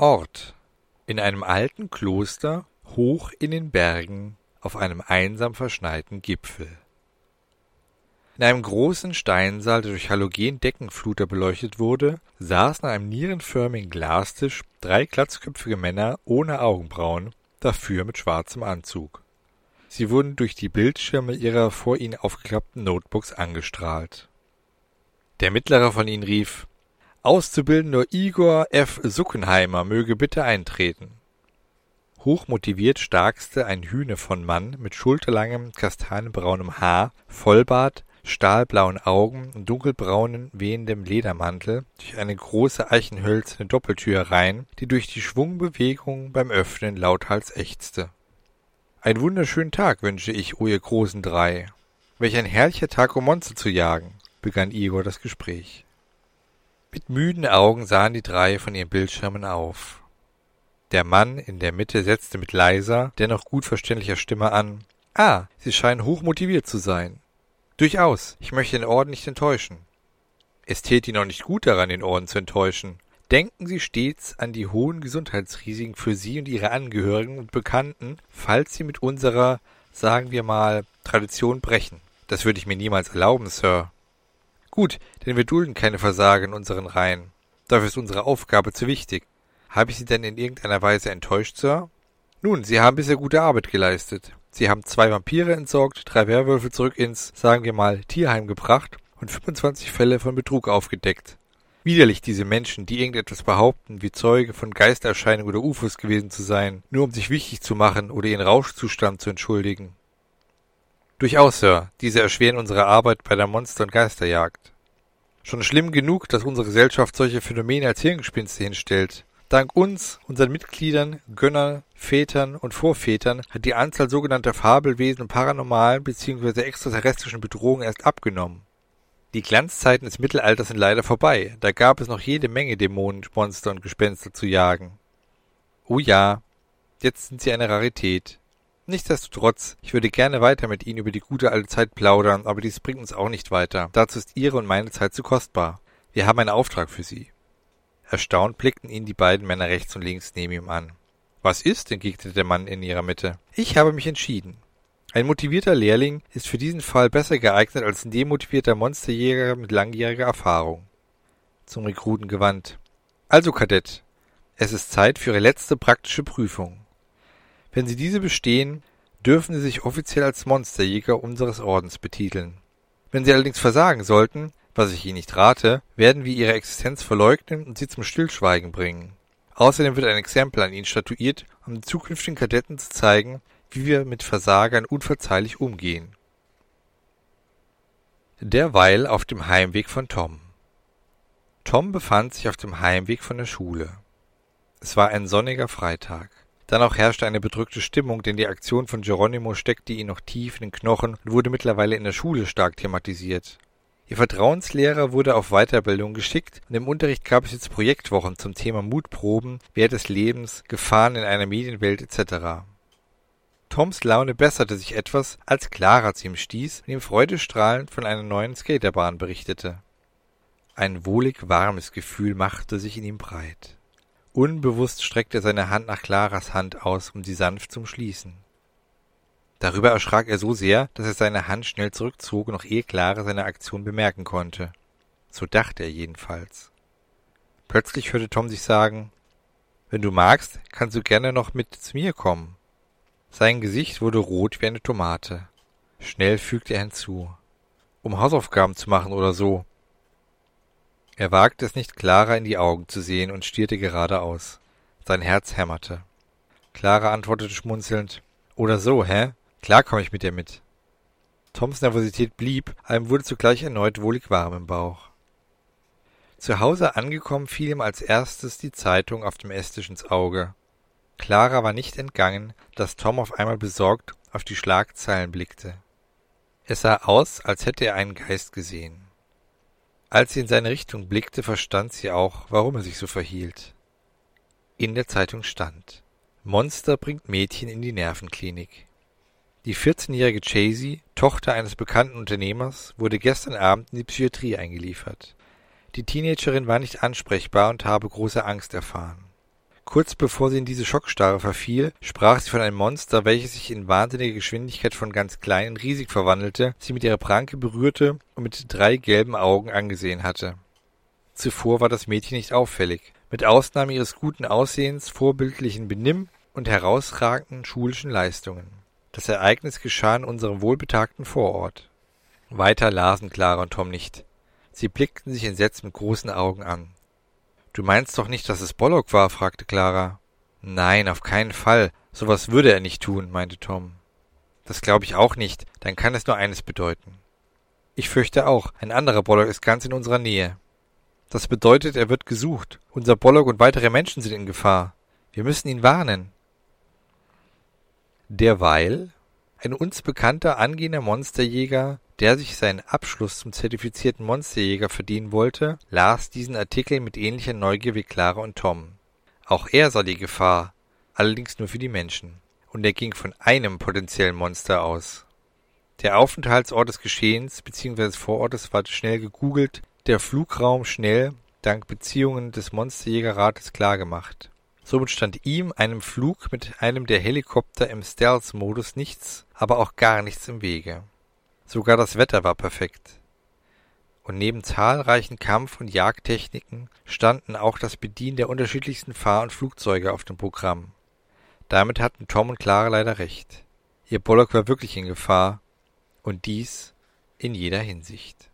Ort in einem alten Kloster hoch in den Bergen auf einem einsam verschneiten Gipfel. In einem großen Steinsaal, der durch Halogen-Deckenfluter beleuchtet wurde, saßen an einem nierenförmigen Glastisch drei glatzköpfige Männer ohne Augenbrauen, dafür mit schwarzem Anzug. Sie wurden durch die Bildschirme ihrer vor ihnen aufgeklappten Notebooks angestrahlt. Der mittlere von ihnen rief Auszubildender Igor F. Suckenheimer möge bitte eintreten. Hochmotiviert starkste ein Hühne von Mann mit schulterlangem kastanienbraunem Haar, Vollbart, stahlblauen Augen und dunkelbraunen, wehendem Ledermantel durch eine große eichenhölzerne Doppeltür herein, die durch die Schwungbewegung beim Öffnen lauthals ächzte. Einen wunderschönen Tag wünsche ich, o ihr großen drei. Welch ein herrlicher Tag, um Monster zu jagen, begann Igor das Gespräch. Mit müden Augen sahen die drei von ihren Bildschirmen auf. Der Mann in der Mitte setzte mit leiser, dennoch gut verständlicher Stimme an. Ah, Sie scheinen hochmotiviert zu sein. Durchaus, ich möchte den Orden nicht enttäuschen. Es täte Ihnen auch nicht gut daran, den Orden zu enttäuschen. Denken Sie stets an die hohen Gesundheitsrisiken für Sie und Ihre Angehörigen und Bekannten, falls Sie mit unserer, sagen wir mal, Tradition brechen. Das würde ich mir niemals erlauben, Sir. Gut, denn wir dulden keine Versager in unseren Reihen. Dafür ist unsere Aufgabe zu wichtig. Habe ich Sie denn in irgendeiner Weise enttäuscht, Sir? Nun, Sie haben bisher gute Arbeit geleistet. Sie haben zwei Vampire entsorgt, drei Werwölfe zurück ins, sagen wir mal, Tierheim gebracht und 25 Fälle von Betrug aufgedeckt. Widerlich diese Menschen, die irgendetwas behaupten, wie Zeuge von Geistererscheinungen oder UFOs gewesen zu sein, nur um sich wichtig zu machen oder ihren Rauschzustand zu entschuldigen. Durchaus, Sir, diese erschweren unsere Arbeit bei der Monster- und Geisterjagd. Schon schlimm genug, dass unsere Gesellschaft solche Phänomene als Hirngespinste hinstellt. Dank uns, unseren Mitgliedern, Gönnern, Vätern und Vorvätern hat die Anzahl sogenannter Fabelwesen und paranormalen bzw. extraterrestrischen Bedrohungen erst abgenommen. Die Glanzzeiten des Mittelalters sind leider vorbei, da gab es noch jede Menge Dämonen, Monster und Gespenster zu jagen. Oh ja, jetzt sind sie eine Rarität. Nichtsdestotrotz, ich würde gerne weiter mit Ihnen über die gute alte Zeit plaudern, aber dies bringt uns auch nicht weiter. Dazu ist Ihre und meine Zeit zu kostbar. Wir haben einen Auftrag für Sie. Erstaunt blickten ihn die beiden Männer rechts und links neben ihm an. Was ist? entgegnete der Mann in ihrer Mitte. Ich habe mich entschieden. Ein motivierter Lehrling ist für diesen Fall besser geeignet als ein demotivierter Monsterjäger mit langjähriger Erfahrung. Zum Rekruten gewandt. Also, Kadett, es ist Zeit für Ihre letzte praktische Prüfung. Wenn Sie diese bestehen, dürfen Sie sich offiziell als Monsterjäger unseres Ordens betiteln. Wenn Sie allerdings versagen sollten, was ich Ihnen nicht rate, werden wir Ihre Existenz verleugnen und Sie zum Stillschweigen bringen. Außerdem wird ein Exempel an Ihnen statuiert, um den zukünftigen Kadetten zu zeigen, wie wir mit Versagern unverzeihlich umgehen. Derweil auf dem Heimweg von Tom. Tom befand sich auf dem Heimweg von der Schule. Es war ein sonniger Freitag. Dann auch herrschte eine bedrückte Stimmung, denn die Aktion von Geronimo steckte ihn noch tief in den Knochen und wurde mittlerweile in der Schule stark thematisiert. Ihr Vertrauenslehrer wurde auf Weiterbildung geschickt und im Unterricht gab es jetzt Projektwochen zum Thema Mutproben, Wert des Lebens, Gefahren in einer Medienwelt etc. Toms Laune besserte sich etwas, als Clara zu ihm stieß und ihm freudestrahlend von einer neuen Skaterbahn berichtete. Ein wohlig warmes Gefühl machte sich in ihm breit. Unbewusst streckte er seine Hand nach Claras Hand aus, um sie sanft zu umschließen. Darüber erschrak er so sehr, dass er seine Hand schnell zurückzog, noch ehe Clara seine Aktion bemerken konnte. So dachte er jedenfalls. Plötzlich hörte Tom sich sagen, wenn du magst, kannst du gerne noch mit zu mir kommen. Sein Gesicht wurde rot wie eine Tomate. Schnell fügte er hinzu. Um Hausaufgaben zu machen oder so. Er wagte es nicht, Clara in die Augen zu sehen und stierte geradeaus. Sein Herz hämmerte. Clara antwortete schmunzelnd. Oder so, hä? Klar komme ich mit dir mit. Toms Nervosität blieb, aber ihm wurde zugleich erneut wohlig warm im Bauch. Zu Hause angekommen fiel ihm als erstes die Zeitung auf dem Esstisch ins Auge. Clara war nicht entgangen, dass Tom auf einmal besorgt auf die Schlagzeilen blickte. Es sah aus, als hätte er einen Geist gesehen. Als sie in seine Richtung blickte, verstand sie auch, warum er sich so verhielt. In der Zeitung stand Monster bringt Mädchen in die Nervenklinik. Die 14-jährige Chasey, Tochter eines bekannten Unternehmers, wurde gestern Abend in die Psychiatrie eingeliefert. Die Teenagerin war nicht ansprechbar und habe große Angst erfahren. Kurz bevor sie in diese Schockstarre verfiel, sprach sie von einem Monster, welches sich in wahnsinniger Geschwindigkeit von ganz klein in riesig verwandelte, sie mit ihrer Pranke berührte und mit drei gelben Augen angesehen hatte. Zuvor war das Mädchen nicht auffällig. Mit Ausnahme ihres guten Aussehens, vorbildlichen Benimm und herausragenden schulischen Leistungen. Das Ereignis geschah in unserem wohlbetagten Vorort. Weiter lasen Clara und Tom nicht. Sie blickten sich entsetzt mit großen Augen an. Du meinst doch nicht, dass es Bollock war? fragte Clara. Nein, auf keinen Fall. So was würde er nicht tun, meinte Tom. Das glaube ich auch nicht. Dann kann es nur eines bedeuten. Ich fürchte auch, ein anderer Bollock ist ganz in unserer Nähe. Das bedeutet, er wird gesucht. Unser Bollock und weitere Menschen sind in Gefahr. Wir müssen ihn warnen. Derweil ein uns bekannter angehender Monsterjäger der sich seinen Abschluss zum zertifizierten Monsterjäger verdienen wollte, las diesen Artikel mit ähnlicher Neugier wie Clara und Tom. Auch er sah die Gefahr, allerdings nur für die Menschen. Und er ging von einem potenziellen Monster aus. Der Aufenthaltsort des Geschehens bzw. des Vorortes war schnell gegoogelt, der Flugraum schnell, dank Beziehungen des Monsterjägerrates klargemacht. Somit stand ihm, einem Flug mit einem der Helikopter im Stealth-Modus nichts, aber auch gar nichts im Wege. Sogar das Wetter war perfekt. Und neben zahlreichen Kampf- und Jagdtechniken standen auch das Bedienen der unterschiedlichsten Fahr- und Flugzeuge auf dem Programm. Damit hatten Tom und Clara leider recht. Ihr Bollock war wirklich in Gefahr, und dies in jeder Hinsicht.